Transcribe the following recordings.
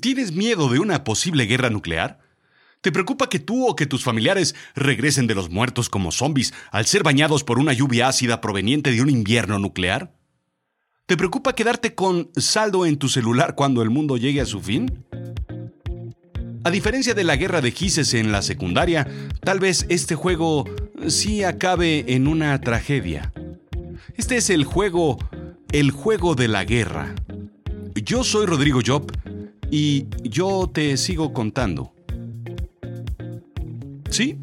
¿Tienes miedo de una posible guerra nuclear? ¿Te preocupa que tú o que tus familiares regresen de los muertos como zombies al ser bañados por una lluvia ácida proveniente de un invierno nuclear? ¿Te preocupa quedarte con saldo en tu celular cuando el mundo llegue a su fin? A diferencia de la guerra de Gises en la secundaria, tal vez este juego sí acabe en una tragedia. Este es el juego, el juego de la guerra. Yo soy Rodrigo Job y yo te sigo contando. Sí,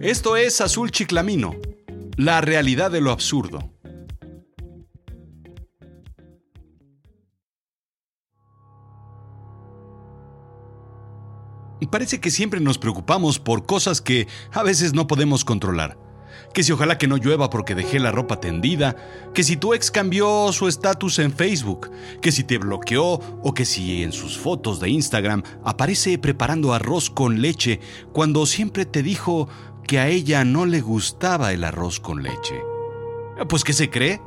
esto es Azul Chiclamino, la realidad de lo absurdo. Parece que siempre nos preocupamos por cosas que a veces no podemos controlar que si ojalá que no llueva porque dejé la ropa tendida, que si tu ex cambió su estatus en Facebook, que si te bloqueó o que si en sus fotos de Instagram aparece preparando arroz con leche cuando siempre te dijo que a ella no le gustaba el arroz con leche. Pues ¿qué se cree?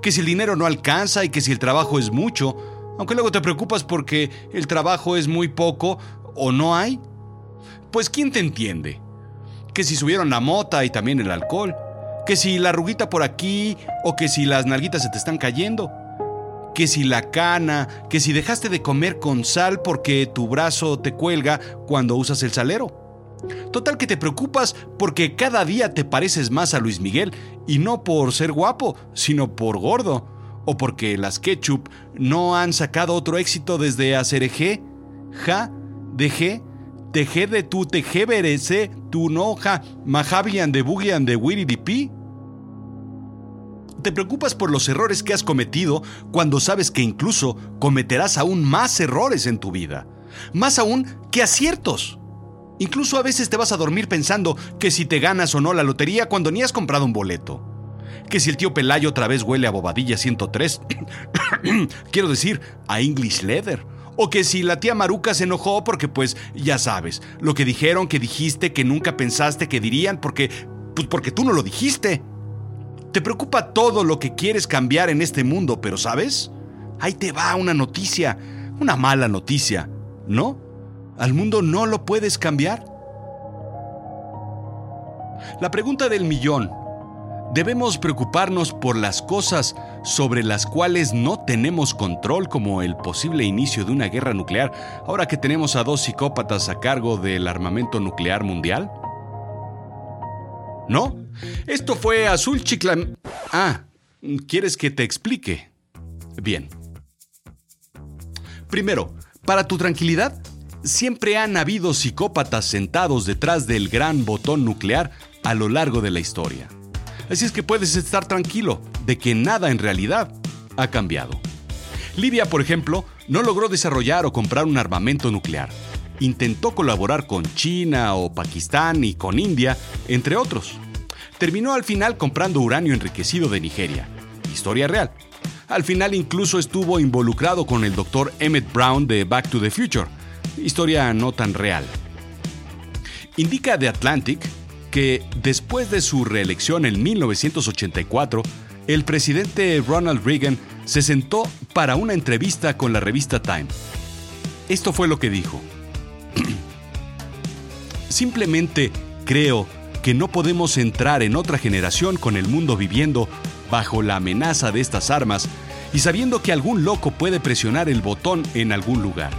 Que si el dinero no alcanza y que si el trabajo es mucho, aunque luego te preocupas porque el trabajo es muy poco o no hay. Pues ¿quién te entiende? Que si subieron la mota y también el alcohol, que si la ruguita por aquí o que si las nalguitas se te están cayendo, que si la cana, que si dejaste de comer con sal porque tu brazo te cuelga cuando usas el salero. Total que te preocupas porque cada día te pareces más a Luis Miguel y no por ser guapo, sino por gordo, o porque las ketchup no han sacado otro éxito desde Acereje, Ja, Deje, Teje de tu tejeberese tu noja majabian de bugian de wiridipi. ¿Te preocupas por los errores que has cometido cuando sabes que incluso cometerás aún más errores en tu vida? Más aún que aciertos. Incluso a veces te vas a dormir pensando que si te ganas o no la lotería cuando ni has comprado un boleto. Que si el tío Pelayo otra vez huele a bobadilla 103. quiero decir, a English Leather o que si la tía Maruca se enojó porque pues ya sabes, lo que dijeron, que dijiste, que nunca pensaste que dirían porque pues porque tú no lo dijiste. Te preocupa todo lo que quieres cambiar en este mundo, pero ¿sabes? Ahí te va una noticia, una mala noticia, ¿no? Al mundo no lo puedes cambiar. La pregunta del millón Debemos preocuparnos por las cosas sobre las cuales no tenemos control, como el posible inicio de una guerra nuclear, ahora que tenemos a dos psicópatas a cargo del armamento nuclear mundial. ¿No? Esto fue Azul Chiclam... Ah, ¿quieres que te explique? Bien. Primero, para tu tranquilidad, siempre han habido psicópatas sentados detrás del gran botón nuclear a lo largo de la historia. Así es que puedes estar tranquilo de que nada en realidad ha cambiado. Libia, por ejemplo, no logró desarrollar o comprar un armamento nuclear. Intentó colaborar con China o Pakistán y con India, entre otros. Terminó al final comprando uranio enriquecido de Nigeria. Historia real. Al final incluso estuvo involucrado con el doctor Emmett Brown de Back to the Future. Historia no tan real. Indica The Atlantic que después de su reelección en 1984, el presidente Ronald Reagan se sentó para una entrevista con la revista Time. Esto fue lo que dijo. Simplemente creo que no podemos entrar en otra generación con el mundo viviendo bajo la amenaza de estas armas y sabiendo que algún loco puede presionar el botón en algún lugar.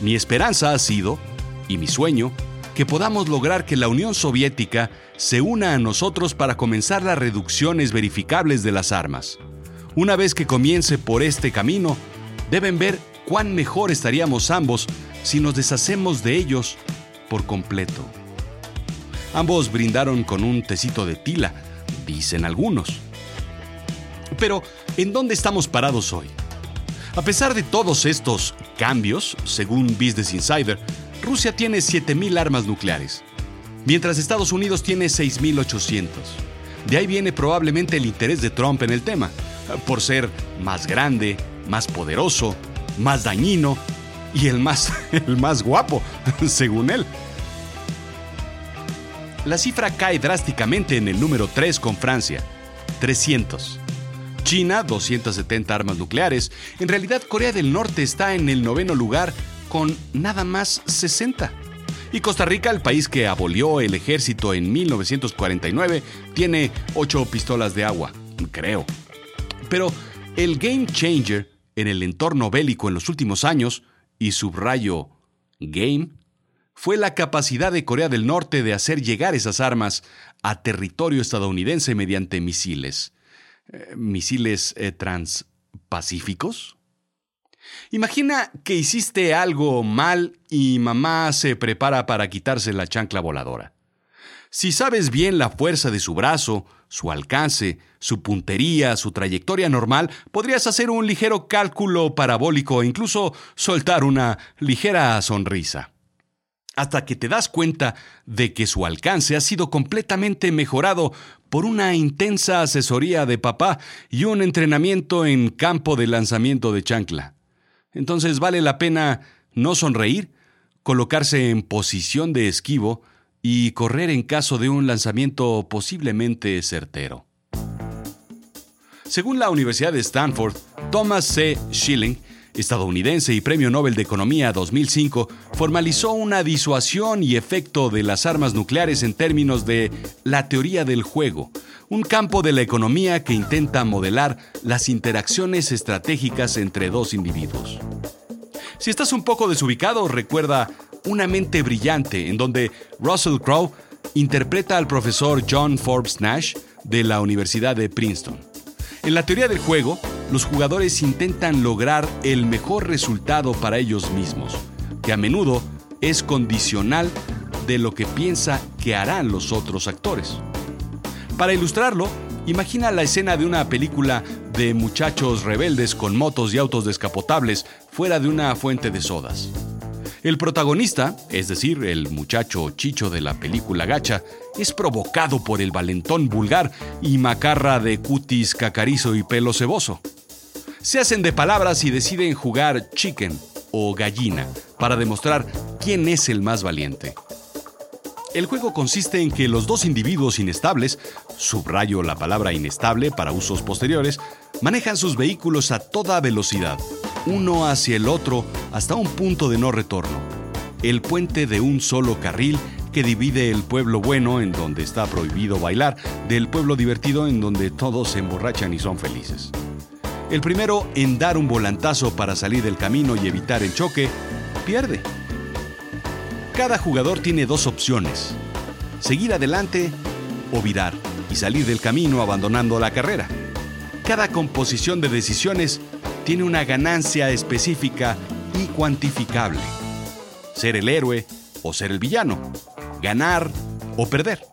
Mi esperanza ha sido, y mi sueño, que podamos lograr que la Unión Soviética se una a nosotros para comenzar las reducciones verificables de las armas. Una vez que comience por este camino, deben ver cuán mejor estaríamos ambos si nos deshacemos de ellos por completo. Ambos brindaron con un tecito de tila, dicen algunos. Pero, ¿en dónde estamos parados hoy? A pesar de todos estos cambios, según Business Insider, Rusia tiene 7.000 armas nucleares, mientras Estados Unidos tiene 6.800. De ahí viene probablemente el interés de Trump en el tema, por ser más grande, más poderoso, más dañino y el más, el más guapo, según él. La cifra cae drásticamente en el número 3 con Francia, 300. China 270 armas nucleares. En realidad Corea del Norte está en el noveno lugar con nada más 60. Y Costa Rica, el país que abolió el ejército en 1949, tiene 8 pistolas de agua, creo. Pero el game changer en el entorno bélico en los últimos años, y subrayo game, fue la capacidad de Corea del Norte de hacer llegar esas armas a territorio estadounidense mediante misiles. Eh, ¿Misiles eh, transpacíficos? Imagina que hiciste algo mal y mamá se prepara para quitarse la chancla voladora. Si sabes bien la fuerza de su brazo, su alcance, su puntería, su trayectoria normal, podrías hacer un ligero cálculo parabólico e incluso soltar una ligera sonrisa. Hasta que te das cuenta de que su alcance ha sido completamente mejorado por una intensa asesoría de papá y un entrenamiento en campo de lanzamiento de chancla. Entonces vale la pena no sonreír, colocarse en posición de esquivo y correr en caso de un lanzamiento posiblemente certero. Según la Universidad de Stanford, Thomas C. Schilling, estadounidense y Premio Nobel de Economía 2005, formalizó una disuasión y efecto de las armas nucleares en términos de la teoría del juego, un campo de la economía que intenta modelar las interacciones estratégicas entre dos individuos. Si estás un poco desubicado, recuerda Una mente brillante, en donde Russell Crowe interpreta al profesor John Forbes Nash de la Universidad de Princeton. En la teoría del juego, los jugadores intentan lograr el mejor resultado para ellos mismos, que a menudo es condicional de lo que piensa que harán los otros actores. Para ilustrarlo, imagina la escena de una película de muchachos rebeldes con motos y autos descapotables fuera de una fuente de sodas. El protagonista, es decir, el muchacho chicho de la película Gacha, es provocado por el valentón vulgar y macarra de cutis cacarizo y pelo ceboso. Se hacen de palabras y deciden jugar chicken o gallina para demostrar quién es el más valiente. El juego consiste en que los dos individuos inestables, subrayo la palabra inestable para usos posteriores, manejan sus vehículos a toda velocidad, uno hacia el otro hasta un punto de no retorno, el puente de un solo carril que divide el pueblo bueno en donde está prohibido bailar del pueblo divertido en donde todos se emborrachan y son felices. El primero en dar un volantazo para salir del camino y evitar el choque, pierde. Cada jugador tiene dos opciones, seguir adelante o virar y salir del camino abandonando la carrera. Cada composición de decisiones tiene una ganancia específica y cuantificable. Ser el héroe o ser el villano, ganar o perder.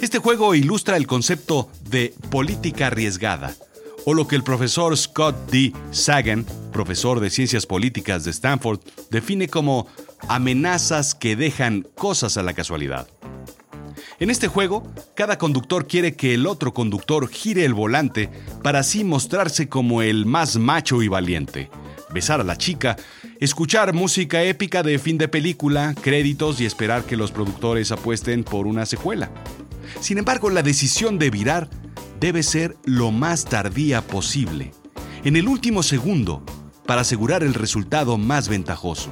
Este juego ilustra el concepto de política arriesgada, o lo que el profesor Scott D. Sagan, profesor de ciencias políticas de Stanford, define como amenazas que dejan cosas a la casualidad. En este juego, cada conductor quiere que el otro conductor gire el volante para así mostrarse como el más macho y valiente, besar a la chica, escuchar música épica de fin de película, créditos y esperar que los productores apuesten por una secuela. Sin embargo, la decisión de virar debe ser lo más tardía posible, en el último segundo, para asegurar el resultado más ventajoso.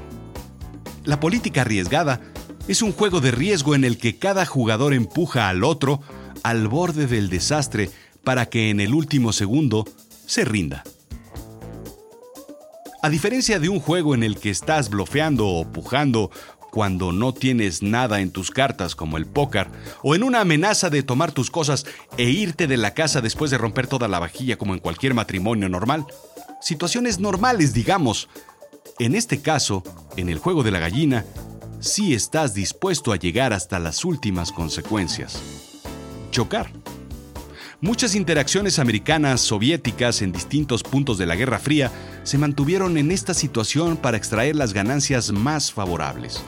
La política arriesgada es un juego de riesgo en el que cada jugador empuja al otro al borde del desastre para que en el último segundo se rinda. A diferencia de un juego en el que estás blofeando o pujando cuando no tienes nada en tus cartas como el póker, o en una amenaza de tomar tus cosas e irte de la casa después de romper toda la vajilla como en cualquier matrimonio normal. Situaciones normales, digamos, en este caso, en el juego de la gallina, sí estás dispuesto a llegar hasta las últimas consecuencias. Chocar. Muchas interacciones americanas soviéticas en distintos puntos de la Guerra Fría se mantuvieron en esta situación para extraer las ganancias más favorables.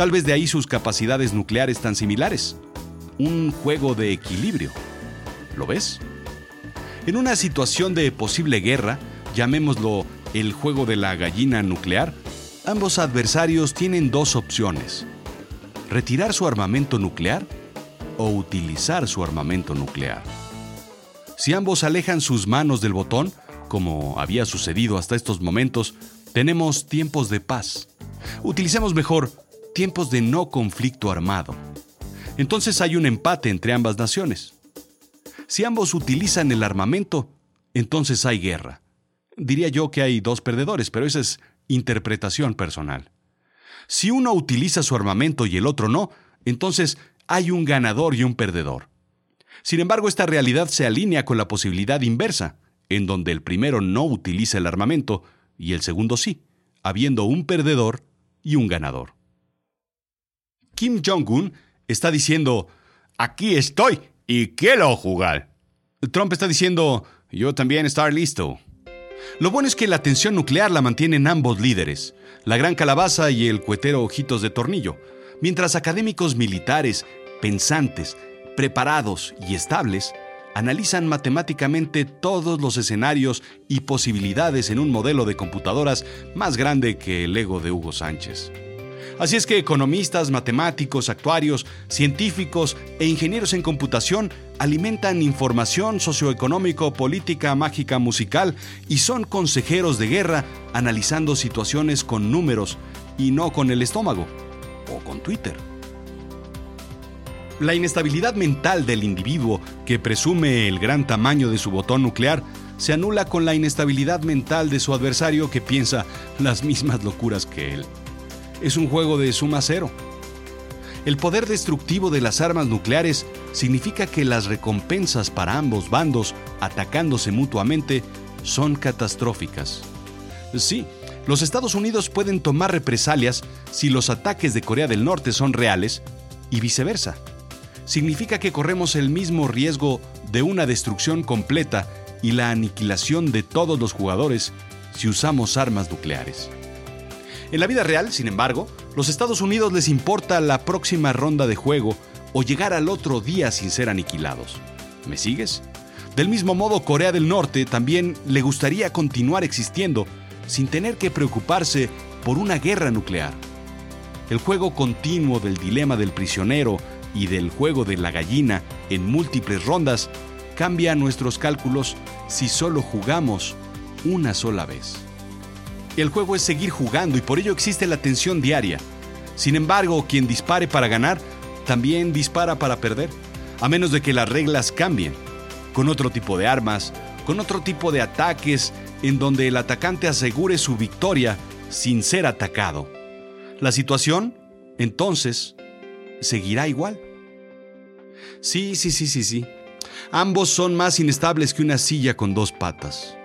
Tal vez de ahí sus capacidades nucleares tan similares. Un juego de equilibrio. ¿Lo ves? En una situación de posible guerra, llamémoslo el juego de la gallina nuclear, ambos adversarios tienen dos opciones. Retirar su armamento nuclear o utilizar su armamento nuclear. Si ambos alejan sus manos del botón, como había sucedido hasta estos momentos, tenemos tiempos de paz. Utilicemos mejor tiempos de no conflicto armado. Entonces hay un empate entre ambas naciones. Si ambos utilizan el armamento, entonces hay guerra. Diría yo que hay dos perdedores, pero esa es interpretación personal. Si uno utiliza su armamento y el otro no, entonces hay un ganador y un perdedor. Sin embargo, esta realidad se alinea con la posibilidad inversa, en donde el primero no utiliza el armamento y el segundo sí, habiendo un perdedor y un ganador. Kim Jong-un está diciendo, aquí estoy y quiero jugar. Trump está diciendo, yo también estar listo. Lo bueno es que la tensión nuclear la mantienen ambos líderes, la gran calabaza y el cuetero ojitos de tornillo, mientras académicos militares, pensantes, preparados y estables analizan matemáticamente todos los escenarios y posibilidades en un modelo de computadoras más grande que el ego de Hugo Sánchez. Así es que economistas, matemáticos, actuarios, científicos e ingenieros en computación alimentan información socioeconómico, política, mágica, musical y son consejeros de guerra analizando situaciones con números y no con el estómago o con Twitter. La inestabilidad mental del individuo que presume el gran tamaño de su botón nuclear se anula con la inestabilidad mental de su adversario que piensa las mismas locuras que él es un juego de suma cero. El poder destructivo de las armas nucleares significa que las recompensas para ambos bandos, atacándose mutuamente, son catastróficas. Sí, los Estados Unidos pueden tomar represalias si los ataques de Corea del Norte son reales y viceversa. Significa que corremos el mismo riesgo de una destrucción completa y la aniquilación de todos los jugadores si usamos armas nucleares. En la vida real, sin embargo, los Estados Unidos les importa la próxima ronda de juego o llegar al otro día sin ser aniquilados. ¿Me sigues? Del mismo modo, Corea del Norte también le gustaría continuar existiendo sin tener que preocuparse por una guerra nuclear. El juego continuo del dilema del prisionero y del juego de la gallina en múltiples rondas cambia nuestros cálculos si solo jugamos una sola vez. El juego es seguir jugando y por ello existe la tensión diaria. Sin embargo, quien dispare para ganar, también dispara para perder, a menos de que las reglas cambien, con otro tipo de armas, con otro tipo de ataques, en donde el atacante asegure su victoria sin ser atacado. La situación, entonces, seguirá igual. Sí, sí, sí, sí, sí. Ambos son más inestables que una silla con dos patas.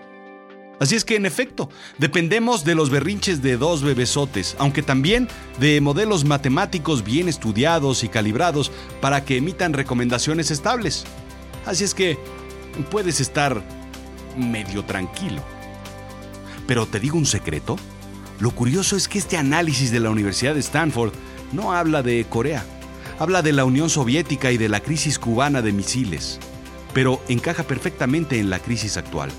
Así es que, en efecto, dependemos de los berrinches de dos bebesotes, aunque también de modelos matemáticos bien estudiados y calibrados para que emitan recomendaciones estables. Así es que puedes estar medio tranquilo. Pero te digo un secreto. Lo curioso es que este análisis de la Universidad de Stanford no habla de Corea, habla de la Unión Soviética y de la crisis cubana de misiles, pero encaja perfectamente en la crisis actual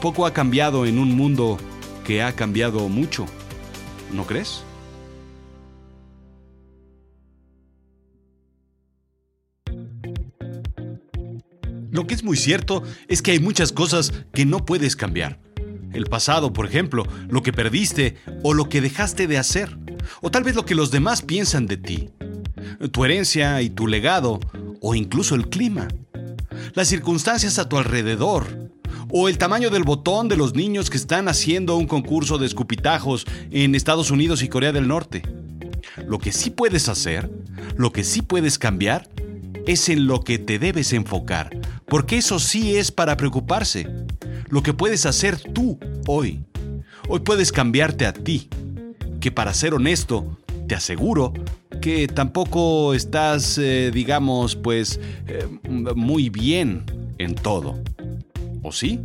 poco ha cambiado en un mundo que ha cambiado mucho, ¿no crees? Lo que es muy cierto es que hay muchas cosas que no puedes cambiar. El pasado, por ejemplo, lo que perdiste o lo que dejaste de hacer, o tal vez lo que los demás piensan de ti, tu herencia y tu legado, o incluso el clima, las circunstancias a tu alrededor, o el tamaño del botón de los niños que están haciendo un concurso de escupitajos en Estados Unidos y Corea del Norte. Lo que sí puedes hacer, lo que sí puedes cambiar, es en lo que te debes enfocar, porque eso sí es para preocuparse. Lo que puedes hacer tú hoy. Hoy puedes cambiarte a ti, que para ser honesto, te aseguro que tampoco estás, eh, digamos, pues, eh, muy bien en todo. ¿O sí?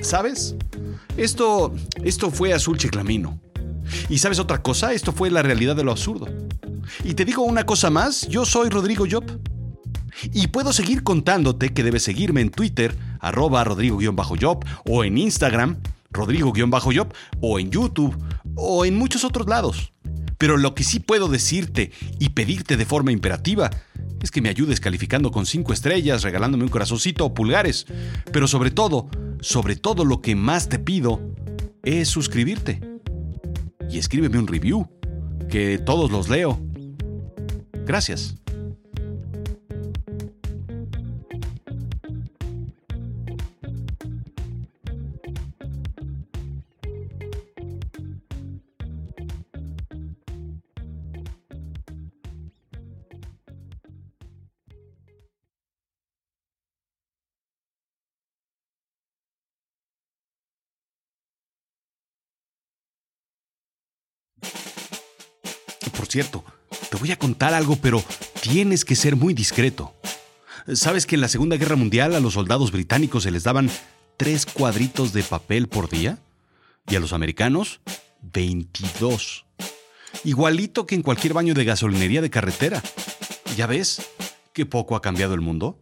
¿Sabes? Esto, esto fue azul chiclamino. ¿Y sabes otra cosa? Esto fue la realidad de lo absurdo. Y te digo una cosa más, yo soy Rodrigo Job. Y puedo seguir contándote que debes seguirme en Twitter, arroba rodrigo-job, o en Instagram, rodrigo-job, o en YouTube, o en muchos otros lados. Pero lo que sí puedo decirte y pedirte de forma imperativa es que me ayudes calificando con cinco estrellas, regalándome un corazoncito o pulgares. Pero sobre todo, sobre todo lo que más te pido es suscribirte. Y escríbeme un review, que todos los leo. Gracias. Por cierto, te voy a contar algo, pero tienes que ser muy discreto. ¿Sabes que en la Segunda Guerra Mundial a los soldados británicos se les daban tres cuadritos de papel por día? Y a los americanos, 22. Igualito que en cualquier baño de gasolinería de carretera. ¿Ya ves qué poco ha cambiado el mundo?